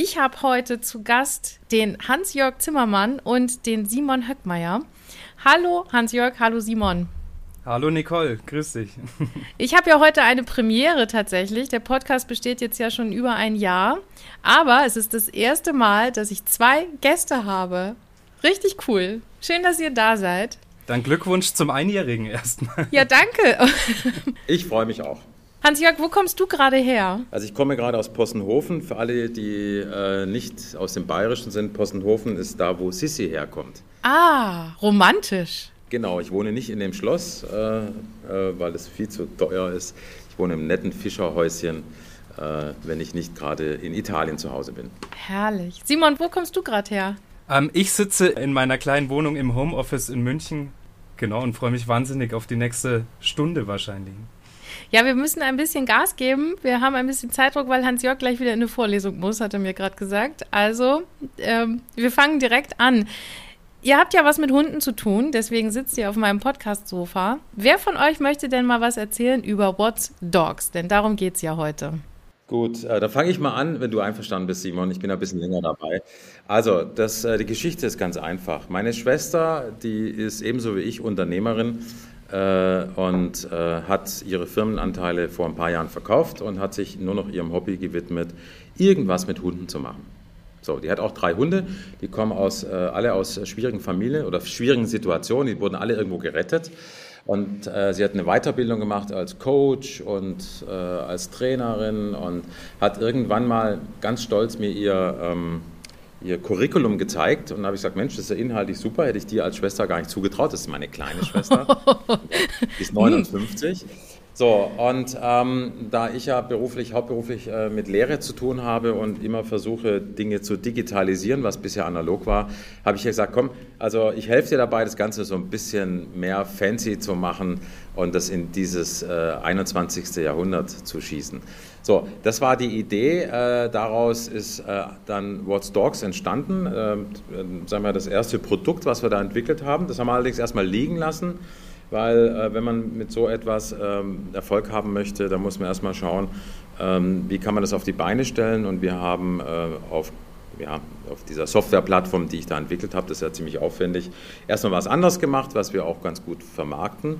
Ich habe heute zu Gast den Hans-Jörg Zimmermann und den Simon Höckmeier. Hallo Hans-Jörg, hallo Simon. Hallo Nicole, grüß dich. Ich habe ja heute eine Premiere tatsächlich. Der Podcast besteht jetzt ja schon über ein Jahr, aber es ist das erste Mal, dass ich zwei Gäste habe. Richtig cool. Schön, dass ihr da seid. Dann Glückwunsch zum Einjährigen erstmal. Ja, danke. Ich freue mich auch. Hans-Jörg, wo kommst du gerade her? Also ich komme gerade aus Possenhofen. Für alle, die äh, nicht aus dem Bayerischen sind, Possenhofen ist da, wo Sissi herkommt. Ah, romantisch. Genau, ich wohne nicht in dem Schloss, äh, äh, weil es viel zu teuer ist. Ich wohne im netten Fischerhäuschen, äh, wenn ich nicht gerade in Italien zu Hause bin. Herrlich. Simon, wo kommst du gerade her? Ähm, ich sitze in meiner kleinen Wohnung im Homeoffice in München. Genau, und freue mich wahnsinnig auf die nächste Stunde wahrscheinlich. Ja, wir müssen ein bisschen Gas geben. Wir haben ein bisschen Zeitdruck, weil Hans-Jörg gleich wieder in eine Vorlesung muss, hat er mir gerade gesagt. Also, ähm, wir fangen direkt an. Ihr habt ja was mit Hunden zu tun, deswegen sitzt ihr auf meinem Podcast-Sofa. Wer von euch möchte denn mal was erzählen über What's Dogs? Denn darum geht es ja heute. Gut, äh, dann fange ich mal an, wenn du einverstanden bist, Simon. Ich bin ein bisschen länger dabei. Also, das, äh, die Geschichte ist ganz einfach. Meine Schwester, die ist ebenso wie ich Unternehmerin und äh, hat ihre Firmenanteile vor ein paar Jahren verkauft und hat sich nur noch ihrem Hobby gewidmet, irgendwas mit Hunden zu machen. So, die hat auch drei Hunde, die kommen aus, äh, alle aus schwierigen Familien oder schwierigen Situationen, die wurden alle irgendwo gerettet. Und äh, sie hat eine Weiterbildung gemacht als Coach und äh, als Trainerin und hat irgendwann mal ganz stolz mir ihr ähm, ihr Curriculum gezeigt und habe ich gesagt, Mensch, das ist ja inhaltlich super, hätte ich dir als Schwester gar nicht zugetraut. Das ist meine kleine Schwester, die ist 59. So, und ähm, da ich ja beruflich, hauptberuflich äh, mit Lehre zu tun habe und immer versuche, Dinge zu digitalisieren, was bisher analog war, habe ich gesagt, komm, also ich helfe dir dabei, das Ganze so ein bisschen mehr fancy zu machen und das in dieses äh, 21. Jahrhundert zu schießen. So, das war die Idee. Äh, daraus ist äh, dann What's Dogs entstanden. Äh, sagen wir das erste Produkt, was wir da entwickelt haben. Das haben wir allerdings erstmal liegen lassen weil äh, wenn man mit so etwas ähm, Erfolg haben möchte, dann muss man erstmal schauen, ähm, wie kann man das auf die Beine stellen und wir haben äh, auf ja, auf dieser Softwareplattform, die ich da entwickelt habe, das ist ja ziemlich aufwendig, erstmal was anderes gemacht, was wir auch ganz gut vermarkten.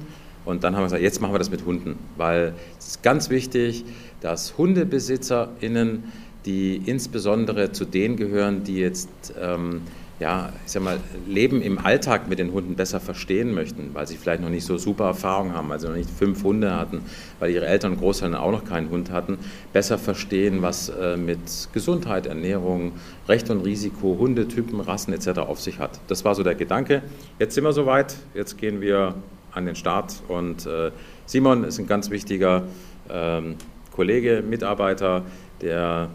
Und dann haben wir gesagt, jetzt machen wir das mit Hunden, weil es ist ganz wichtig, dass HundebesitzerInnen, die insbesondere zu denen gehören, die jetzt ähm, ja, ich sag mal, Leben im Alltag mit den Hunden besser verstehen möchten, weil sie vielleicht noch nicht so super Erfahrung haben, weil sie noch nicht fünf Hunde hatten, weil ihre Eltern und Großeltern auch noch keinen Hund hatten, besser verstehen, was äh, mit Gesundheit, Ernährung, Recht und Risiko, Hundetypen, Rassen etc. auf sich hat. Das war so der Gedanke. Jetzt sind wir soweit, jetzt gehen wir an den Start und äh, Simon ist ein ganz wichtiger ähm, Kollege, Mitarbeiter, der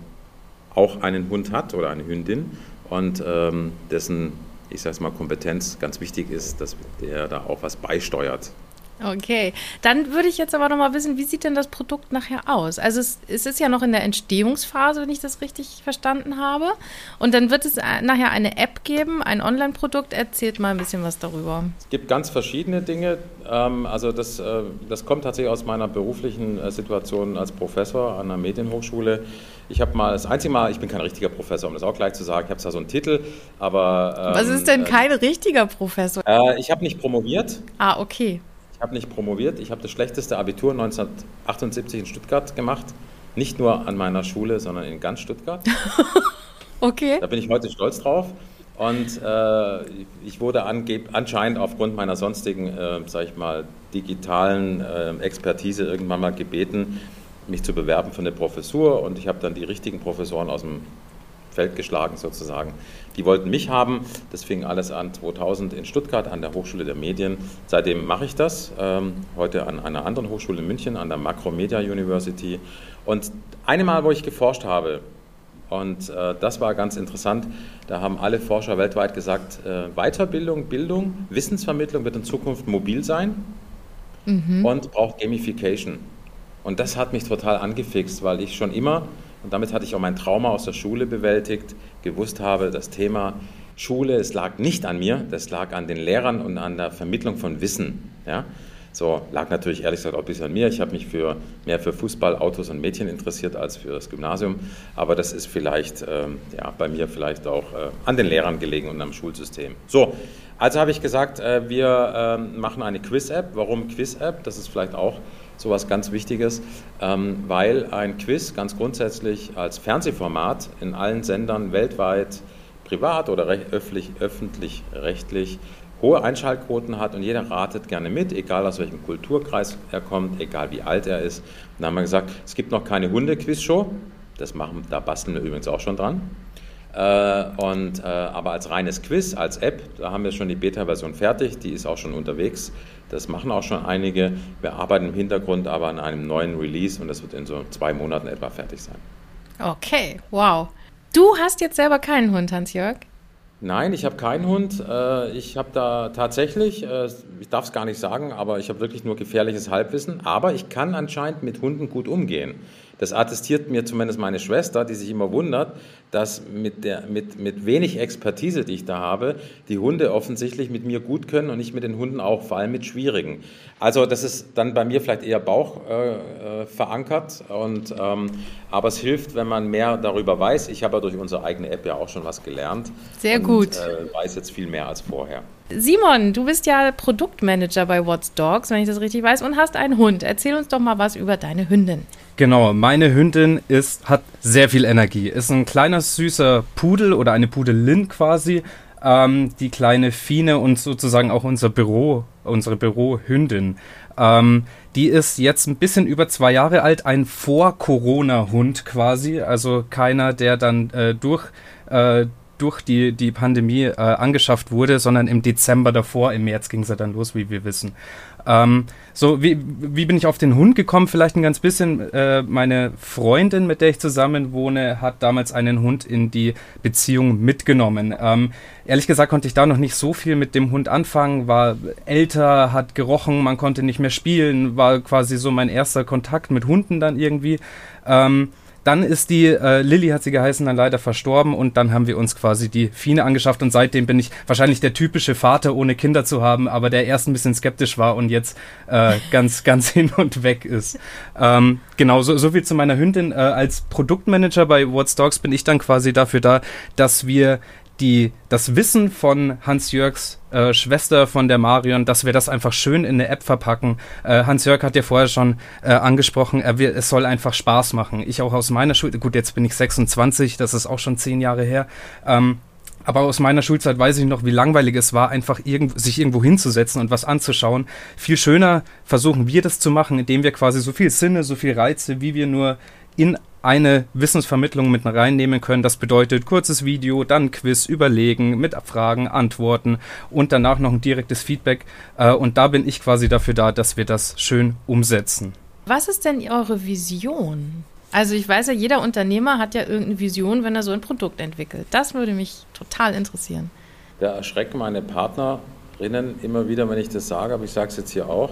auch einen Hund hat oder eine Hündin und ähm, dessen, ich sage mal, Kompetenz ganz wichtig ist, dass der da auch was beisteuert. Okay, dann würde ich jetzt aber noch mal wissen, wie sieht denn das Produkt nachher aus? Also es, es, ist ja noch in der Entstehungsphase, wenn ich das richtig verstanden habe. Und dann wird es äh, nachher eine App geben, ein Online-Produkt. Erzählt mal ein bisschen was darüber. Es gibt ganz verschiedene Dinge. Ähm, also das, äh, das kommt tatsächlich aus meiner beruflichen äh, Situation als Professor an der Medienhochschule. Ich habe mal das einzige Mal, ich bin kein richtiger Professor, um das auch gleich zu sagen, ich habe zwar so einen Titel, aber... Ähm, Was ist denn kein richtiger Professor? Ich habe nicht promoviert. Ah, okay habe nicht promoviert. Ich habe das schlechteste Abitur 1978 in Stuttgart gemacht. Nicht nur an meiner Schule, sondern in ganz Stuttgart. okay. Da bin ich heute stolz drauf. Und äh, ich wurde anscheinend aufgrund meiner sonstigen, äh, sag ich mal, digitalen äh, Expertise irgendwann mal gebeten, mich zu bewerben für eine Professur. Und ich habe dann die richtigen Professoren aus dem Feld geschlagen sozusagen. Die wollten mich haben. Das fing alles an 2000 in Stuttgart an der Hochschule der Medien. Seitdem mache ich das. Ähm, heute an einer anderen Hochschule in München, an der Macromedia University. Und eine Mal, wo ich geforscht habe, Und äh, das war ganz interessant. Da haben alle Forscher weltweit gesagt, äh, Weiterbildung, Bildung, Wissensvermittlung wird in Zukunft mobil sein mhm. und braucht Gamification. Und das hat mich total angefixt, weil ich schon immer, und damit hatte ich auch mein Trauma aus der Schule bewältigt, gewusst habe, das Thema Schule, es lag nicht an mir, das lag an den Lehrern und an der Vermittlung von Wissen. Ja? So, lag natürlich ehrlich gesagt auch ein bisschen an mir. Ich habe mich für, mehr für Fußball, Autos und Mädchen interessiert als für das Gymnasium. Aber das ist vielleicht ähm, ja, bei mir vielleicht auch äh, an den Lehrern gelegen und am Schulsystem. So, also habe ich gesagt, äh, wir äh, machen eine Quiz-App. Warum Quiz-App? Das ist vielleicht auch so etwas ganz Wichtiges, ähm, weil ein Quiz ganz grundsätzlich als Fernsehformat in allen Sendern weltweit privat oder öffentlich, öffentlich-rechtlich hohe Einschaltquoten hat und jeder ratet gerne mit, egal aus welchem Kulturkreis er kommt, egal wie alt er ist. Und dann haben wir gesagt, es gibt noch keine Hunde-Quiz-Show, das machen, da basteln wir übrigens auch schon dran. Äh, und, äh, aber als reines Quiz, als App, da haben wir schon die Beta-Version fertig, die ist auch schon unterwegs. Das machen auch schon einige. Wir arbeiten im Hintergrund aber an einem neuen Release und das wird in so zwei Monaten etwa fertig sein. Okay, wow. Du hast jetzt selber keinen Hund, Hans-Jörg? Nein, ich habe keinen Hund. Äh, ich habe da tatsächlich, äh, ich darf es gar nicht sagen, aber ich habe wirklich nur gefährliches Halbwissen. Aber ich kann anscheinend mit Hunden gut umgehen. Das attestiert mir zumindest meine Schwester, die sich immer wundert, dass mit, der, mit, mit wenig Expertise, die ich da habe, die Hunde offensichtlich mit mir gut können und ich mit den Hunden auch, vor allem mit schwierigen. Also das ist dann bei mir vielleicht eher Bauch äh, äh, verankert, und, ähm, aber es hilft, wenn man mehr darüber weiß. Ich habe ja durch unsere eigene App ja auch schon was gelernt. Sehr und, gut. Äh, weiß jetzt viel mehr als vorher. Simon, du bist ja Produktmanager bei What's Dogs, wenn ich das richtig weiß, und hast einen Hund. Erzähl uns doch mal was über deine Hündin. Genau, meine Hündin ist, hat sehr viel Energie. Ist ein kleiner, süßer Pudel oder eine Pudelin quasi. Ähm, die kleine Fine und sozusagen auch unser Büro, unsere Bürohündin. Ähm, die ist jetzt ein bisschen über zwei Jahre alt, ein Vor-Corona-Hund quasi. Also keiner, der dann äh, durch, äh, durch die, die Pandemie äh, angeschafft wurde, sondern im Dezember davor, im März ging sie dann los, wie wir wissen. Ähm, so, wie, wie bin ich auf den Hund gekommen? Vielleicht ein ganz bisschen. Äh, meine Freundin, mit der ich zusammen wohne, hat damals einen Hund in die Beziehung mitgenommen. Ähm, ehrlich gesagt konnte ich da noch nicht so viel mit dem Hund anfangen, war älter, hat gerochen, man konnte nicht mehr spielen, war quasi so mein erster Kontakt mit Hunden dann irgendwie. Ähm, dann ist die, äh, Lilly hat sie geheißen, dann leider verstorben und dann haben wir uns quasi die Fine angeschafft und seitdem bin ich wahrscheinlich der typische Vater, ohne Kinder zu haben, aber der erst ein bisschen skeptisch war und jetzt äh, ganz, ganz hin und weg ist. Ähm, genau, so, so viel zu meiner Hündin. Äh, als Produktmanager bei What's Dogs bin ich dann quasi dafür da, dass wir die, das Wissen von Hans-Jörgs äh, Schwester von der Marion, dass wir das einfach schön in eine App verpacken. Äh, Hans-Jörg hat ja vorher schon äh, angesprochen, er will, es soll einfach Spaß machen. Ich auch aus meiner Schule, gut, jetzt bin ich 26, das ist auch schon zehn Jahre her. Ähm, aber aus meiner Schulzeit weiß ich noch, wie langweilig es war, einfach irgend, sich irgendwo hinzusetzen und was anzuschauen. Viel schöner versuchen wir das zu machen, indem wir quasi so viel Sinne, so viel Reize, wie wir nur in eine Wissensvermittlung mit reinnehmen können. Das bedeutet kurzes Video, dann Quiz, überlegen, mit Fragen, Antworten und danach noch ein direktes Feedback. Äh, und da bin ich quasi dafür da, dass wir das schön umsetzen. Was ist denn eure Vision? Also ich weiß ja, jeder Unternehmer hat ja irgendeine Vision, wenn er so ein Produkt entwickelt. Das würde mich total interessieren. Da erschrecken meine Partnerinnen immer wieder, wenn ich das sage, aber ich sage es jetzt hier auch.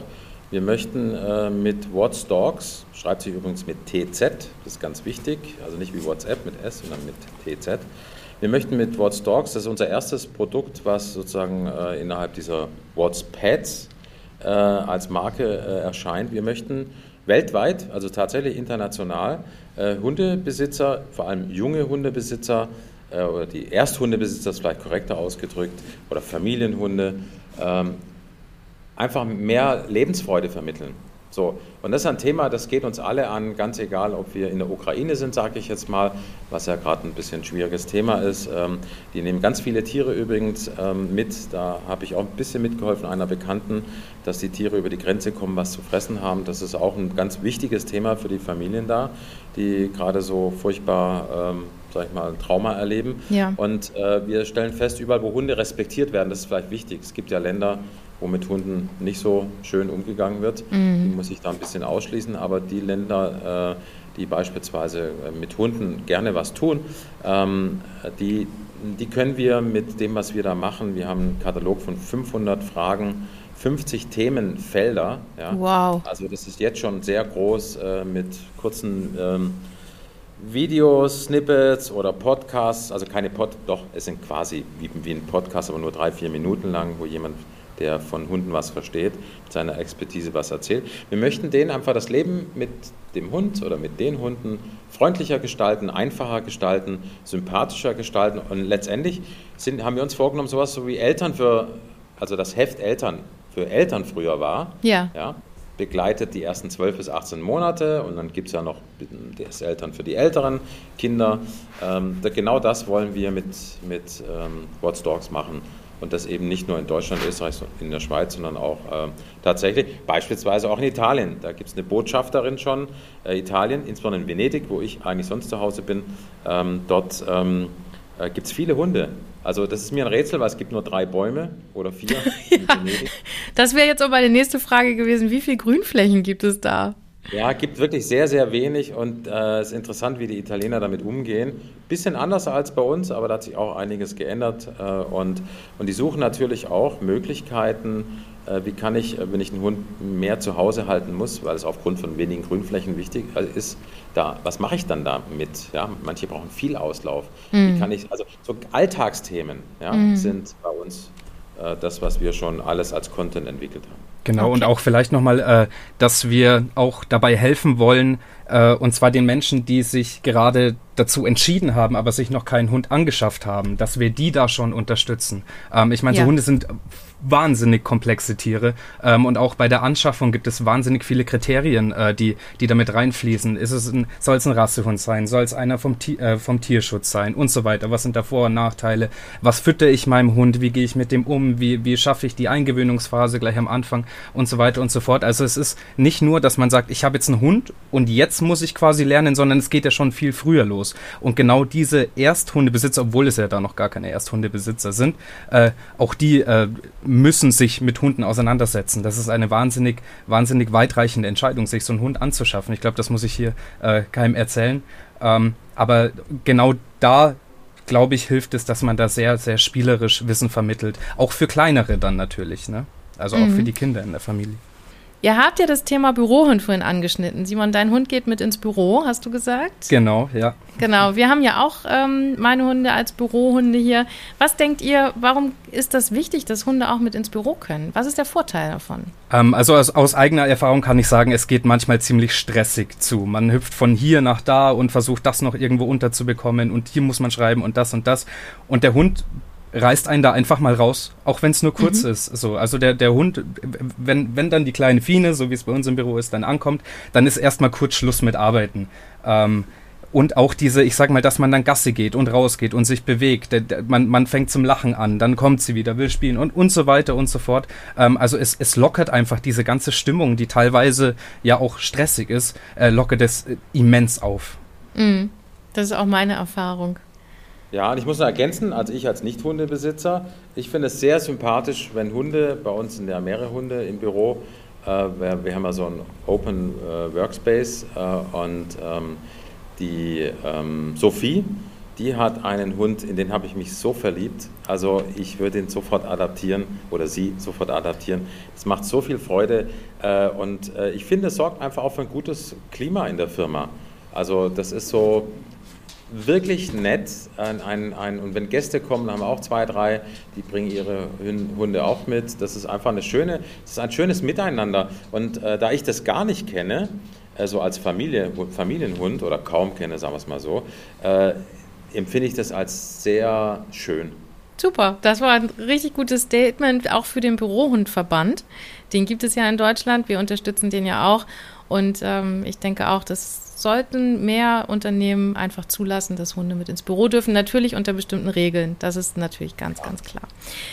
Wir möchten äh, mit What's Dogs, schreibt sich übrigens mit TZ, das ist ganz wichtig, also nicht wie WhatsApp mit S, sondern mit TZ. Wir möchten mit What's Dogs, das ist unser erstes Produkt, was sozusagen äh, innerhalb dieser Pets äh, als Marke äh, erscheint. Wir möchten weltweit, also tatsächlich international, äh, Hundebesitzer, vor allem junge Hundebesitzer, äh, oder die Ersthundebesitzer ist vielleicht korrekter ausgedrückt, oder Familienhunde, ähm, einfach mehr Lebensfreude vermitteln. So, und das ist ein Thema, das geht uns alle an, ganz egal, ob wir in der Ukraine sind, sage ich jetzt mal, was ja gerade ein bisschen ein schwieriges Thema ist. Ähm, die nehmen ganz viele Tiere übrigens ähm, mit. Da habe ich auch ein bisschen mitgeholfen, einer Bekannten, dass die Tiere über die Grenze kommen, was zu fressen haben. Das ist auch ein ganz wichtiges Thema für die Familien da, die gerade so furchtbar ähm, sag ich mal, Trauma erleben. Ja. Und äh, wir stellen fest, überall, wo Hunde respektiert werden, das ist vielleicht wichtig. Es gibt ja Länder, wo mit Hunden nicht so schön umgegangen wird. Mhm. Die muss ich da ein bisschen ausschließen. Aber die Länder, äh, die beispielsweise äh, mit Hunden gerne was tun, ähm, die, die können wir mit dem, was wir da machen, wir haben einen Katalog von 500 Fragen, 50 Themenfelder. Ja. Wow. Also das ist jetzt schon sehr groß äh, mit kurzen ähm, Videos, Snippets oder Podcasts, also keine Pod, doch, es sind quasi wie, wie ein Podcast, aber nur drei, vier Minuten lang, wo jemand, der von Hunden was versteht, mit seiner Expertise was erzählt. Wir möchten denen einfach das Leben mit dem Hund oder mit den Hunden freundlicher gestalten, einfacher gestalten, sympathischer gestalten und letztendlich sind, haben wir uns vorgenommen, sowas so wie Eltern für, also das Heft Eltern für Eltern früher war. Ja. ja begleitet die ersten 12 bis 18 Monate und dann gibt es ja noch das Eltern für die älteren Kinder. Ähm, genau das wollen wir mit, mit ähm, What's Dogs machen. Und das eben nicht nur in Deutschland, Österreich, in der Schweiz, sondern auch äh, tatsächlich, beispielsweise auch in Italien. Da gibt es eine Botschafterin schon, äh, Italien, insbesondere in Venedig, wo ich eigentlich sonst zu Hause bin. Ähm, dort ähm, äh, gibt es viele Hunde. Also das ist mir ein Rätsel, weil es gibt nur drei Bäume oder vier. ja, das wäre jetzt aber meine nächste Frage gewesen. Wie viele Grünflächen gibt es da? Ja, gibt wirklich sehr, sehr wenig und äh, es ist interessant, wie die Italiener damit umgehen. Bisschen anders als bei uns, aber da hat sich auch einiges geändert äh, und, und die suchen natürlich auch Möglichkeiten, äh, wie kann ich, äh, wenn ich einen Hund mehr zu Hause halten muss, weil es aufgrund von wenigen Grünflächen wichtig äh, ist, da, was mache ich dann damit? Ja, manche brauchen viel Auslauf. Mhm. Wie kann ich, also so Alltagsthemen ja, mhm. sind bei uns äh, das, was wir schon alles als Content entwickelt haben. Genau, okay. und auch vielleicht nochmal, äh, dass wir auch dabei helfen wollen, äh, und zwar den Menschen, die sich gerade dazu entschieden haben, aber sich noch keinen Hund angeschafft haben, dass wir die da schon unterstützen. Ähm, ich meine, ja. so Hunde sind wahnsinnig komplexe Tiere ähm, und auch bei der Anschaffung gibt es wahnsinnig viele Kriterien, äh, die, die damit reinfließen. Ist es ein, soll es ein Rassehund sein? Soll es einer vom, äh, vom Tierschutz sein? Und so weiter. Was sind da Vor- und Nachteile? Was fütter ich meinem Hund? Wie gehe ich mit dem um? Wie, wie schaffe ich die Eingewöhnungsphase gleich am Anfang? Und so weiter und so fort. Also es ist nicht nur, dass man sagt, ich habe jetzt einen Hund und jetzt muss ich quasi lernen, sondern es geht ja schon viel früher los. Und genau diese Ersthundebesitzer, obwohl es ja da noch gar keine Ersthundebesitzer sind, äh, auch die äh, müssen sich mit Hunden auseinandersetzen. Das ist eine wahnsinnig, wahnsinnig weitreichende Entscheidung, sich so einen Hund anzuschaffen. Ich glaube, das muss ich hier äh, keinem erzählen. Ähm, aber genau da glaube ich, hilft es, dass man da sehr, sehr spielerisch Wissen vermittelt. Auch für kleinere dann natürlich, ne? Also auch mhm. für die Kinder in der Familie. Ihr habt ja das Thema Bürohund vorhin angeschnitten. Simon, dein Hund geht mit ins Büro, hast du gesagt? Genau, ja. Genau, wir haben ja auch ähm, meine Hunde als Bürohunde hier. Was denkt ihr, warum ist das wichtig, dass Hunde auch mit ins Büro können? Was ist der Vorteil davon? Ähm, also aus, aus, eigener Erfahrung kann ich sagen, es geht manchmal ziemlich stressig zu. Man hüpft von hier nach da und versucht das noch irgendwo unterzubekommen und hier muss man schreiben und das und das. Und der Hund reißt einen da einfach mal raus, auch wenn es nur kurz mhm. ist. So, also der, der Hund, wenn, wenn dann die kleine Fiene, so wie es bei uns im Büro ist, dann ankommt, dann ist erstmal kurz Schluss mit Arbeiten. Ähm, und auch diese, ich sag mal, dass man dann Gasse geht und rausgeht und sich bewegt. Man, man fängt zum Lachen an, dann kommt sie wieder, will spielen und, und so weiter und so fort. Ähm, also es, es lockert einfach diese ganze Stimmung, die teilweise ja auch stressig ist, äh, lockert es äh, immens auf. Mhm. Das ist auch meine Erfahrung. Ja, und ich muss noch ergänzen, also ich als Nicht-Hundebesitzer, ich finde es sehr sympathisch, wenn Hunde, bei uns sind ja mehrere Hunde im Büro, äh, wir, wir, haben ja so ein Open äh, Workspace äh, und ähm, die ähm, Sophie, die hat einen Hund, in den habe ich mich so verliebt. Also ich würde ihn sofort adaptieren oder sie sofort adaptieren. Es macht so viel Freude äh, und äh, ich finde, es sorgt einfach auch für ein gutes Klima in der Firma. Also das ist so, wirklich nett. Ein, ein, ein, und wenn Gäste kommen, haben wir auch zwei, drei, die bringen ihre Hunde auch mit. Das ist einfach eine schöne, das ist ein schönes Miteinander. Und äh, da ich das gar nicht kenne, also als Familie, Familienhund oder kaum kenne, sagen wir es mal so, äh, empfinde ich das als sehr schön. Super, das war ein richtig gutes Statement auch für den Bürohundverband. Den gibt es ja in Deutschland, wir unterstützen den ja auch. Und ähm, ich denke auch, dass sollten mehr Unternehmen einfach zulassen, dass Hunde mit ins Büro dürfen. Natürlich unter bestimmten Regeln. Das ist natürlich ganz, ganz klar.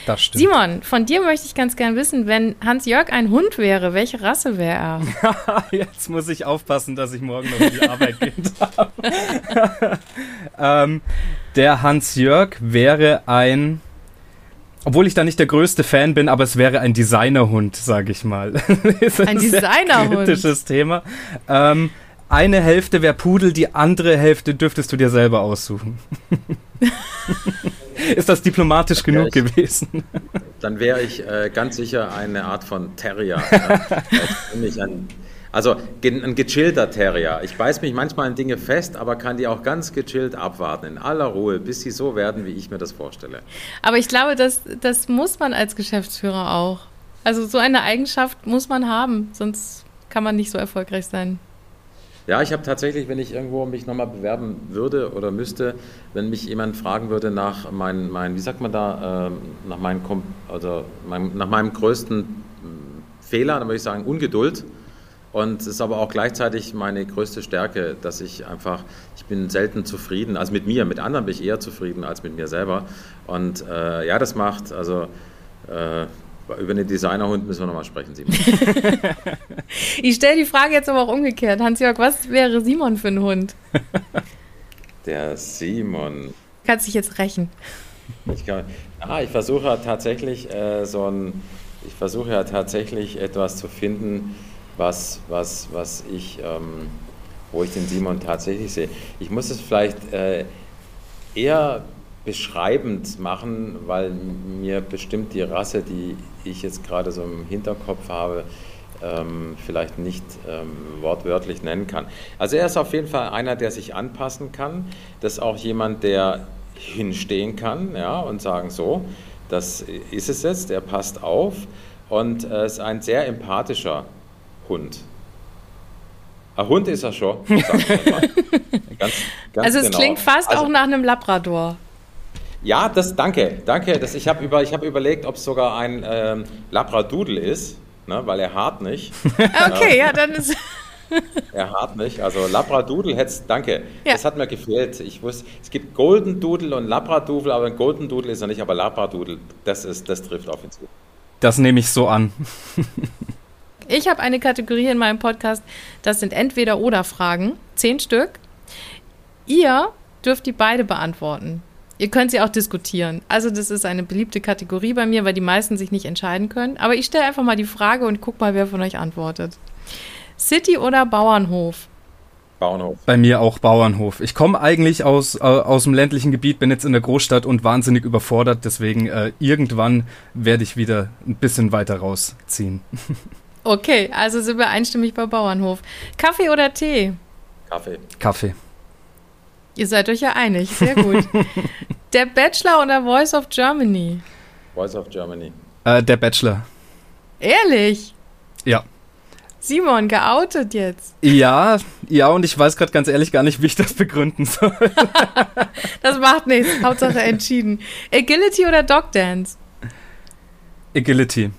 Das stimmt. Simon, von dir möchte ich ganz gern wissen, wenn Hans-Jörg ein Hund wäre, welche Rasse wäre er? Jetzt muss ich aufpassen, dass ich morgen noch in die Arbeit gehen darf. ähm, der Hans-Jörg wäre ein obwohl ich da nicht der größte Fan bin, aber es wäre ein Designerhund, sage ich mal. ein, ein Designerhund. Kritisches Thema. Ähm, eine Hälfte wäre Pudel, die andere Hälfte dürftest du dir selber aussuchen. Ist das diplomatisch genug ich, gewesen? Dann wäre ich äh, ganz sicher eine Art von Terrier. Ja. ein, also ein gechillter Terrier. Ich beiß mich manchmal in Dinge fest, aber kann die auch ganz gechillt abwarten, in aller Ruhe, bis sie so werden, wie ich mir das vorstelle. Aber ich glaube, das, das muss man als Geschäftsführer auch. Also so eine Eigenschaft muss man haben, sonst kann man nicht so erfolgreich sein. Ja, ich habe tatsächlich, wenn ich irgendwo mich nochmal bewerben würde oder müsste, wenn mich jemand fragen würde nach meinen, mein, wie sagt man da, äh, nach, meinen, also mein, nach meinem größten hm, Fehler, dann würde ich sagen Ungeduld. Und es ist aber auch gleichzeitig meine größte Stärke, dass ich einfach, ich bin selten zufrieden, also mit mir, mit anderen bin ich eher zufrieden als mit mir selber. Und äh, ja, das macht, also äh, über den Designerhund müssen wir nochmal sprechen, Simon. ich stelle die Frage jetzt aber auch umgekehrt. Hans-Jörg, was wäre Simon für ein Hund? Der Simon. Kannst dich jetzt rächen. Ich, kann, ah, ich versuche ja tatsächlich äh, so ein, ich versuche ja tatsächlich etwas zu finden, was, was, was ich, ähm, wo ich den Simon tatsächlich sehe. Ich muss es vielleicht äh, eher beschreibend machen, weil mir bestimmt die Rasse, die ich jetzt gerade so im Hinterkopf habe, ähm, vielleicht nicht ähm, wortwörtlich nennen kann. Also er ist auf jeden Fall einer, der sich anpassen kann. Das ist auch jemand, der hinstehen kann ja, und sagen, so, das ist es jetzt, er passt auf und äh, ist ein sehr empathischer Hund. Ein Hund ist er schon. ganz, ganz also es genau. klingt fast also, auch nach einem Labrador. Ja, das danke, danke. Das, ich habe über, hab überlegt, ob es sogar ein ähm, Labradoodle ist, ne, weil er hart nicht. okay, ähm, ja, dann ist. er hart nicht. Also Labradoodle hätte danke. Ja. Das hat mir gefehlt. Ich wusste, es gibt Golden Doodle und Labradoodle, aber ein Golden Doodle ist er nicht, aber Labradoodle, das ist, das trifft auf ihn zu. Das nehme ich so an. ich habe eine Kategorie in meinem Podcast, das sind entweder oder Fragen, zehn Stück. Ihr dürft die beide beantworten. Ihr könnt sie auch diskutieren. Also das ist eine beliebte Kategorie bei mir, weil die meisten sich nicht entscheiden können. Aber ich stelle einfach mal die Frage und guck mal, wer von euch antwortet. City oder Bauernhof? Bauernhof. Bei mir auch Bauernhof. Ich komme eigentlich aus, äh, aus dem ländlichen Gebiet, bin jetzt in der Großstadt und wahnsinnig überfordert. Deswegen äh, irgendwann werde ich wieder ein bisschen weiter rausziehen. Okay, also sind wir einstimmig bei Bauernhof. Kaffee oder Tee? Kaffee. Kaffee. Ihr seid euch ja einig, sehr gut. der Bachelor oder Voice of Germany? Voice of Germany. Äh, der Bachelor. Ehrlich? Ja. Simon, geoutet jetzt. Ja, ja, und ich weiß gerade ganz ehrlich gar nicht, wie ich das begründen soll. das macht nichts. Hauptsache entschieden. Agility oder Dog Dance? Agility.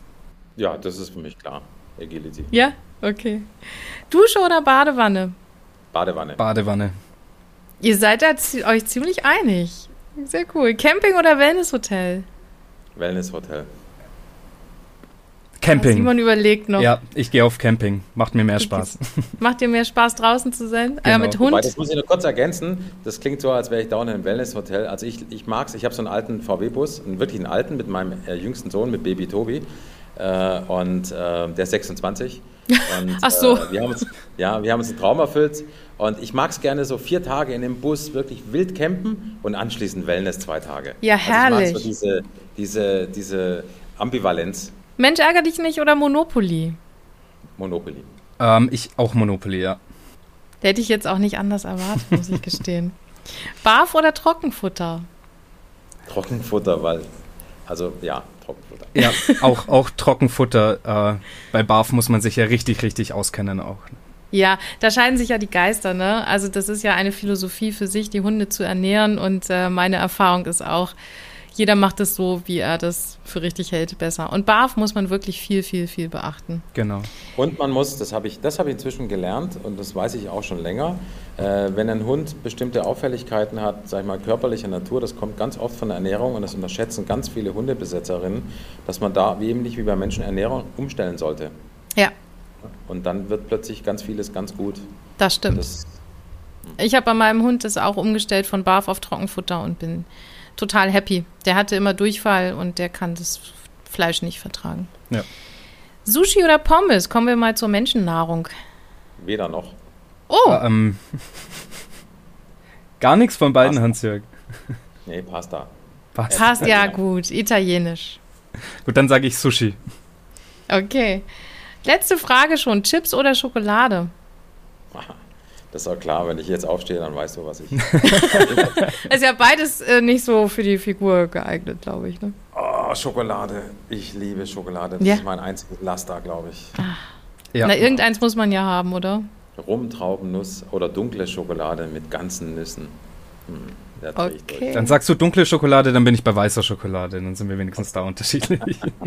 Ja, das ist für mich klar. Agility. Ja? Okay. Dusche oder Badewanne? Badewanne. Badewanne. Ihr seid da euch ziemlich einig. Sehr cool. Camping oder Wellnesshotel? Wellnesshotel. Camping. Simon überlegt noch. Ja, ich gehe auf Camping. Macht mir mehr Spaß. Macht dir mehr Spaß, draußen zu sein? Genau. Äh, mit Hund? Wobei, das muss ich nur kurz ergänzen. Das klingt so, als wäre ich dauernd im Wellnesshotel. Also ich, ich mag es. Ich habe so einen alten VW-Bus, einen wirklichen alten, mit meinem äh, jüngsten Sohn, mit Baby Tobi. Äh, und äh, der ist 26. Und, Ach so. Äh, wir haben uns, ja, wir haben uns einen Traum erfüllt. Und ich mag es gerne so vier Tage in dem Bus wirklich wild campen und anschließend Wellness zwei Tage. Ja, herrlich. Also ich mag so diese, diese, diese Ambivalenz. Mensch, ärger dich nicht oder Monopoly? Monopoly. Ähm, ich auch Monopoly, ja. hätte ich jetzt auch nicht anders erwartet, muss ich gestehen. Barf oder Trockenfutter? Trockenfutter, weil, also ja, Trockenfutter. Ja, auch, auch Trockenfutter. Äh, bei Barf muss man sich ja richtig, richtig auskennen auch. Ja, da scheiden sich ja die Geister, ne? Also das ist ja eine Philosophie für sich, die Hunde zu ernähren und äh, meine Erfahrung ist auch, jeder macht es so, wie er das für richtig hält, besser. Und BAF muss man wirklich viel, viel, viel beachten. Genau. Und man muss, das habe ich, das habe ich inzwischen gelernt und das weiß ich auch schon länger, äh, wenn ein Hund bestimmte Auffälligkeiten hat, sag ich mal, körperlicher Natur, das kommt ganz oft von der Ernährung und das unterschätzen ganz viele Hundebesetzerinnen, dass man da wie ähnlich wie bei Menschen Ernährung umstellen sollte. Ja. Und dann wird plötzlich ganz vieles ganz gut. Das stimmt. Das, ich habe bei meinem Hund das auch umgestellt von Barf auf Trockenfutter und bin total happy. Der hatte immer Durchfall und der kann das Fleisch nicht vertragen. Ja. Sushi oder Pommes? Kommen wir mal zur Menschennahrung. Weder noch. Oh. Ähm, gar nichts von beiden, Pasta. Hans-Jörg. Nee, Pasta. Passt. Passt ja gut. Italienisch. Gut, dann sage ich Sushi. Okay. Letzte Frage schon. Chips oder Schokolade? Das ist auch klar, wenn ich jetzt aufstehe, dann weißt du, was ich. Ist ja beides äh, nicht so für die Figur geeignet, glaube ich. Ne? Oh, Schokolade. Ich liebe Schokolade. Das Ja. ist mein einziges Laster, glaube ich. Ja. Na, irgendeins muss man ja haben, oder? Rum, Traubennuss oder dunkle Schokolade mit ganzen Nüssen. Hm, Okay. Dann sagst du dunkle Schokolade, dann bin ich bei weißer Schokolade. Dann sind wir wenigstens da unterschiedlich.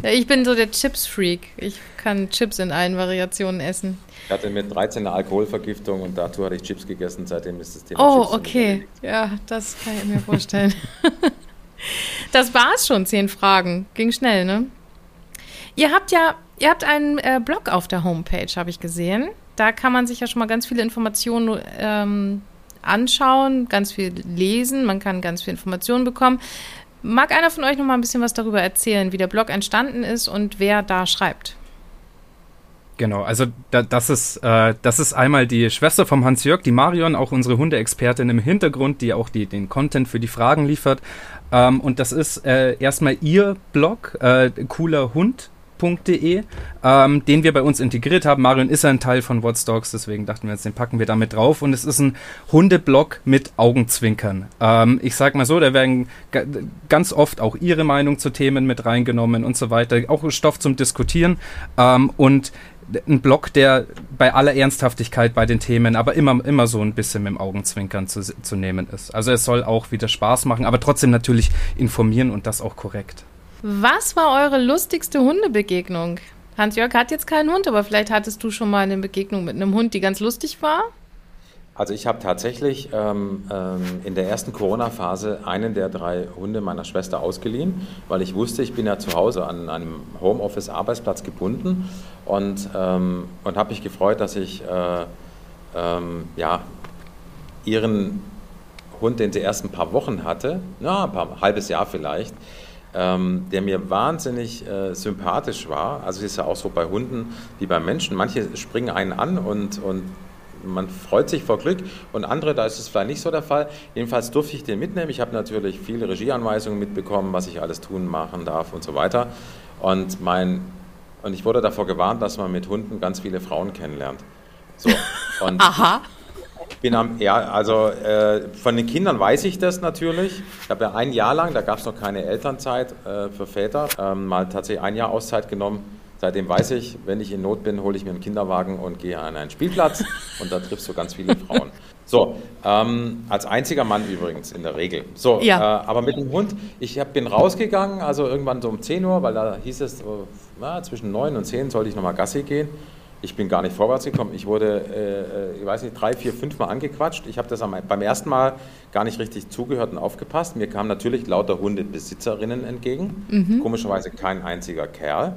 Ja, ich bin so der Chips-Freak. Ich kann Chips in allen Variationen essen. Ich hatte mit 13 eine Alkoholvergiftung und dazu hatte ich Chips gegessen. Seitdem ist das Thema Oh, Chips okay. Ja, das kann ich mir vorstellen. das war's schon, zehn Fragen. Ging schnell, ne? Ihr habt ja, ihr habt einen äh, Blog auf der Homepage, habe ich gesehen. Da kann man sich ja schon mal ganz viele Informationen ähm, anschauen, ganz viel lesen, man kann ganz viel Informationen bekommen. Mag einer von euch noch mal ein bisschen was darüber erzählen, wie der Blog entstanden ist und wer da schreibt? Genau, also da, das, ist, äh, das ist einmal die Schwester vom Hans-Jörg, die Marion, auch unsere Hundeexpertin im Hintergrund, die auch die, den Content für die Fragen liefert. Ähm, und das ist äh, erstmal ihr Blog, äh, coolerhund.de, ähm, den wir bei uns integriert haben. Marion ist ein Teil von What's Dogs, deswegen dachten wir jetzt, den packen wir damit drauf. Und es ist ein Hundeblog mit Augenzwinkern. Ähm, ich sag mal so, da werden ga- ganz oft auch ihre Meinung zu Themen mit reingenommen und so weiter. Auch Stoff zum Diskutieren. Ähm, und ein Blog, der bei aller Ernsthaftigkeit bei den Themen, aber immer, immer so ein bisschen mit dem Augenzwinkern zu, zu nehmen ist. Also es soll auch wieder Spaß machen, aber trotzdem natürlich informieren und das auch korrekt. Was war eure lustigste Hundebegegnung? Hans-Jörg hat jetzt keinen Hund, aber vielleicht hattest du schon mal eine Begegnung mit einem Hund, die ganz lustig war? Also ich habe tatsächlich ähm, ähm, in der ersten Corona-Phase einen der drei Hunde meiner Schwester ausgeliehen, weil ich wusste, ich bin ja zu Hause an einem Homeoffice-Arbeitsplatz gebunden und, ähm, und habe mich gefreut, dass ich äh, ähm, ja, ihren Hund, den sie erst ein paar Wochen hatte, ja, ein paar, halbes Jahr vielleicht, ähm, der mir wahnsinnig äh, sympathisch war. Also es ist ja auch so bei Hunden wie bei Menschen. Manche springen einen an und, und man freut sich vor Glück und andere, da ist es vielleicht nicht so der Fall. Jedenfalls durfte ich den mitnehmen. Ich habe natürlich viele Regieanweisungen mitbekommen, was ich alles tun, machen darf und so weiter. Und, mein, und ich wurde davor gewarnt, dass man mit Hunden ganz viele Frauen kennenlernt. So, und Aha. Bin am, ja, also äh, von den Kindern weiß ich das natürlich. Ich habe ja ein Jahr lang, da gab es noch keine Elternzeit äh, für Väter, ähm, mal tatsächlich ein Jahr Auszeit genommen. Seitdem weiß ich, wenn ich in Not bin, hole ich mir einen Kinderwagen und gehe an einen Spielplatz und da triffst du ganz viele Frauen. So, ähm, als einziger Mann übrigens in der Regel. So, Ja. äh, aber mit dem Hund, ich hab, bin rausgegangen, also irgendwann so um 10 Uhr, weil da hieß es, so, na, zwischen 9 und 10 sollte ich nochmal Gassi gehen. Ich bin gar nicht vorwärts gekommen. Ich wurde, äh, ich weiß nicht, drei, vier, fünf Mal angequatscht. Ich habe das am, beim ersten Mal gar nicht richtig zugehört und aufgepasst. Mir kamen natürlich lauter Hundebesitzerinnen entgegen. Komischerweise kein einziger Kerl.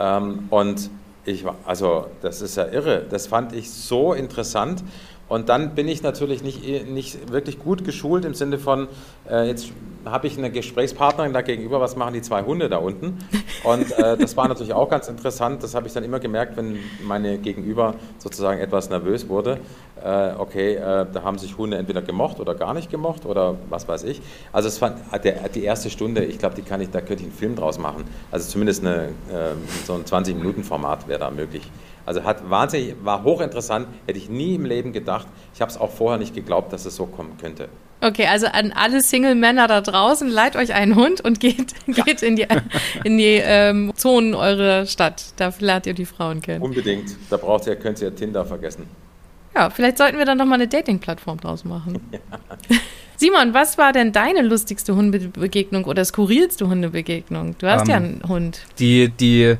Ähm, und ich war, also das ist ja irre. Das fand ich so interessant. Und dann bin ich natürlich nicht, nicht wirklich gut geschult im Sinne von, äh, jetzt habe ich eine Gesprächspartnerin da gegenüber, was machen die zwei Hunde da unten? Und äh, das war natürlich auch ganz interessant. Das habe ich dann immer gemerkt, wenn meine Gegenüber sozusagen etwas nervös wurde. Äh, okay, äh, da haben sich Hunde entweder gemocht oder gar nicht gemocht oder was weiß ich. Also es fand, der, die erste Stunde, ich glaube, ich, da könnte ich einen Film draus machen. Also zumindest eine, äh, so ein 20-Minuten-Format wäre da möglich. Also hat wahnsinnig, war hochinteressant, hätte ich nie im Leben gedacht. Ich habe es auch vorher nicht geglaubt, dass es so kommen könnte. Okay, also an alle Single-Männer da draußen, leiht euch einen Hund und geht, geht in die, in die ähm, Zonen eurer Stadt. Da lernt ihr die Frauen kennen. Unbedingt. Da braucht ihr, könnt ihr Tinder vergessen. Ja, vielleicht sollten wir dann noch mal eine Dating-Plattform draus machen. Simon, was war denn deine lustigste Hundebegegnung oder skurrilste Hundebegegnung? Du hast Ähm, ja einen Hund. Die, die,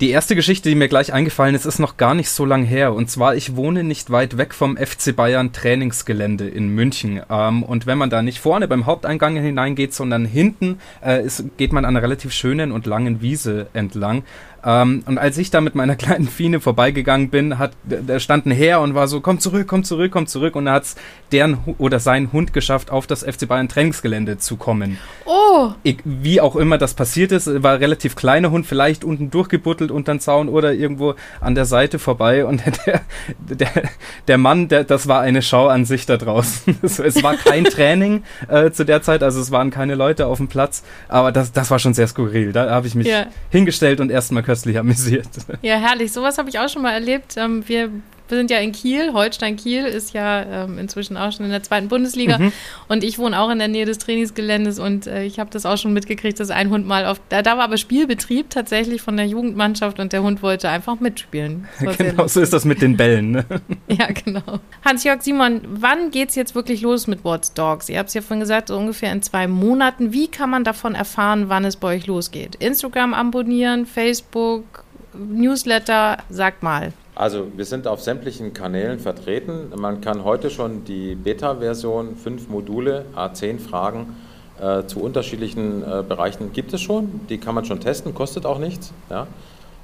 die erste Geschichte, die mir gleich eingefallen ist, ist noch gar nicht so lang her. Und zwar, ich wohne nicht weit weg vom FC Bayern Trainingsgelände in München. Ähm, und wenn man da nicht vorne beim Haupteingang hineingeht, sondern hinten, äh, ist, geht man an einer relativ schönen und langen Wiese entlang. Ähm, und als ich da mit meiner kleinen Fine vorbeigegangen bin, hat, da stand ein Herr und war so, komm zurück, komm zurück, komm zurück. Und da hat's deren oder sein Hund geschafft, auf das FC Bayern Trainingsgelände zu kommen. Oh, Oh! Wie auch immer das passiert ist, war ein relativ kleiner Hund, vielleicht unten durchgebuttelt unter den Zaun oder irgendwo an der Seite vorbei. Und der, der, der Mann, der, das war eine Schau an sich da draußen. es war kein Training äh, zu der Zeit, also es waren keine Leute auf dem Platz, aber das, das war schon sehr skurril. Da habe ich mich ja. hingestellt und erstmal köstlich amüsiert. Ja, herrlich. Sowas habe ich auch schon mal erlebt. Ähm, wir wir sind ja in Kiel. Holstein Kiel ist ja ähm, inzwischen auch schon in der zweiten Bundesliga. Mhm. Und ich wohne auch in der Nähe des Trainingsgeländes und äh, ich habe das auch schon mitgekriegt, dass ein Hund mal auf. Da, da, war aber Spielbetrieb tatsächlich von der Jugendmannschaft und der Hund wollte einfach mitspielen. Genau, so ist das mit den Bällen. Ne? ja, genau. Hans-Jörg Simon, wann geht es jetzt wirklich los mit What's Dogs? Ihr habt es ja vorhin gesagt, so ungefähr in zwei Monaten. Wie kann man davon erfahren, wann es bei euch losgeht? Instagram abonnieren, Facebook, Newsletter, sagt mal. Also wir sind auf sämtlichen Kanälen vertreten. Man kann heute schon die Beta-Version, fünf Module, A10 Fragen äh, zu unterschiedlichen äh, Bereichen gibt es schon. Die kann man schon testen, kostet auch nichts. Ja.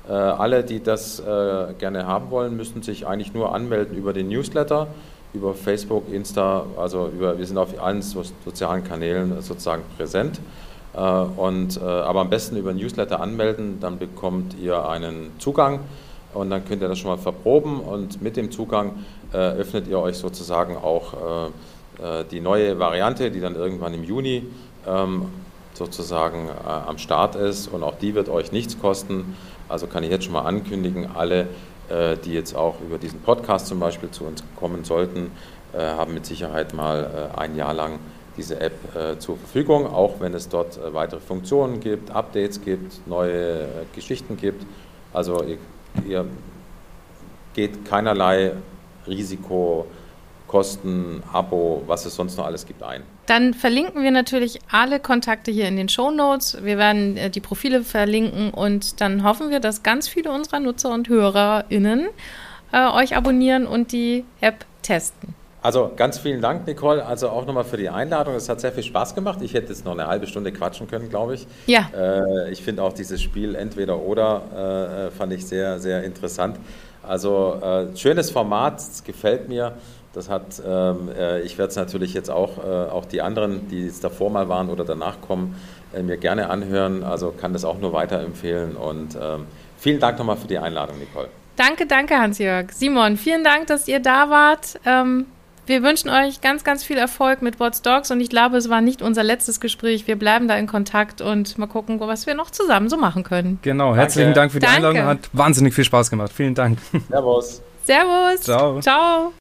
Äh, alle, die das äh, gerne haben wollen, müssen sich eigentlich nur anmelden über den Newsletter, über Facebook, Insta, also über, wir sind auf allen so, sozialen Kanälen sozusagen präsent. Äh, und, äh, aber am besten über Newsletter anmelden, dann bekommt ihr einen Zugang und dann könnt ihr das schon mal verproben und mit dem Zugang äh, öffnet ihr euch sozusagen auch äh, äh, die neue Variante, die dann irgendwann im Juni ähm, sozusagen äh, am Start ist und auch die wird euch nichts kosten. Also kann ich jetzt schon mal ankündigen, alle, äh, die jetzt auch über diesen Podcast zum Beispiel zu uns kommen sollten, äh, haben mit Sicherheit mal ein Jahr lang diese App zur Verfügung, auch wenn es dort weitere Funktionen gibt, Updates gibt, neue Geschichten gibt. Also ihr ihr geht keinerlei Risiko, Kosten, Abo, was es sonst noch alles gibt, ein. Dann verlinken wir natürlich alle Kontakte hier in den Show Notes. Wir werden äh, die Profile verlinken und dann hoffen wir, dass ganz viele unserer Nutzer und HörerInnen äh, euch abonnieren und die App testen. Also ganz vielen Dank, Nicole. Also auch nochmal für die Einladung. Es hat sehr viel Spaß gemacht. Ich hätte jetzt noch eine halbe Stunde quatschen können, glaube ich. Ja. Äh, ich finde auch dieses Spiel entweder oder äh, fand ich sehr, sehr interessant. Also äh, schönes Format, es gefällt mir. Das hat, ähm, äh, ich werde es natürlich jetzt auch, äh, auch die anderen, die jetzt davor mal waren oder danach kommen, äh, mir gerne anhören. Also kann das auch nur weiterempfehlen. Und ähm, vielen Dank nochmal für die Einladung, Nicole. Danke, danke, Hans-Jörg. Simon, vielen Dank, dass ihr da wart. Ähm wir wünschen euch ganz, ganz viel Erfolg mit What's Dogs und ich glaube, es war nicht unser letztes Gespräch. Wir bleiben da in Kontakt und mal gucken, was wir noch zusammen so machen können. Genau, herzlichen Dank für die Danke. Einladung. Hat wahnsinnig viel Spaß gemacht. Vielen Dank. Servus. Servus. Ciao. Ciao.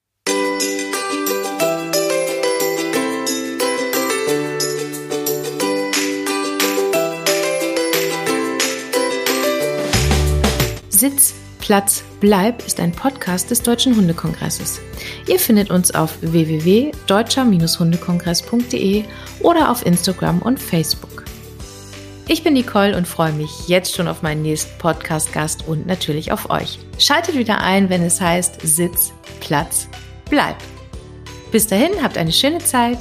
Sitz Platz Bleib ist ein Podcast des Deutschen Hundekongresses. Ihr findet uns auf www.deutscher-hundekongress.de oder auf Instagram und Facebook. Ich bin Nicole und freue mich jetzt schon auf meinen nächsten Podcast-Gast und natürlich auf euch. Schaltet wieder ein, wenn es heißt Sitz, Platz, Bleib. Bis dahin, habt eine schöne Zeit.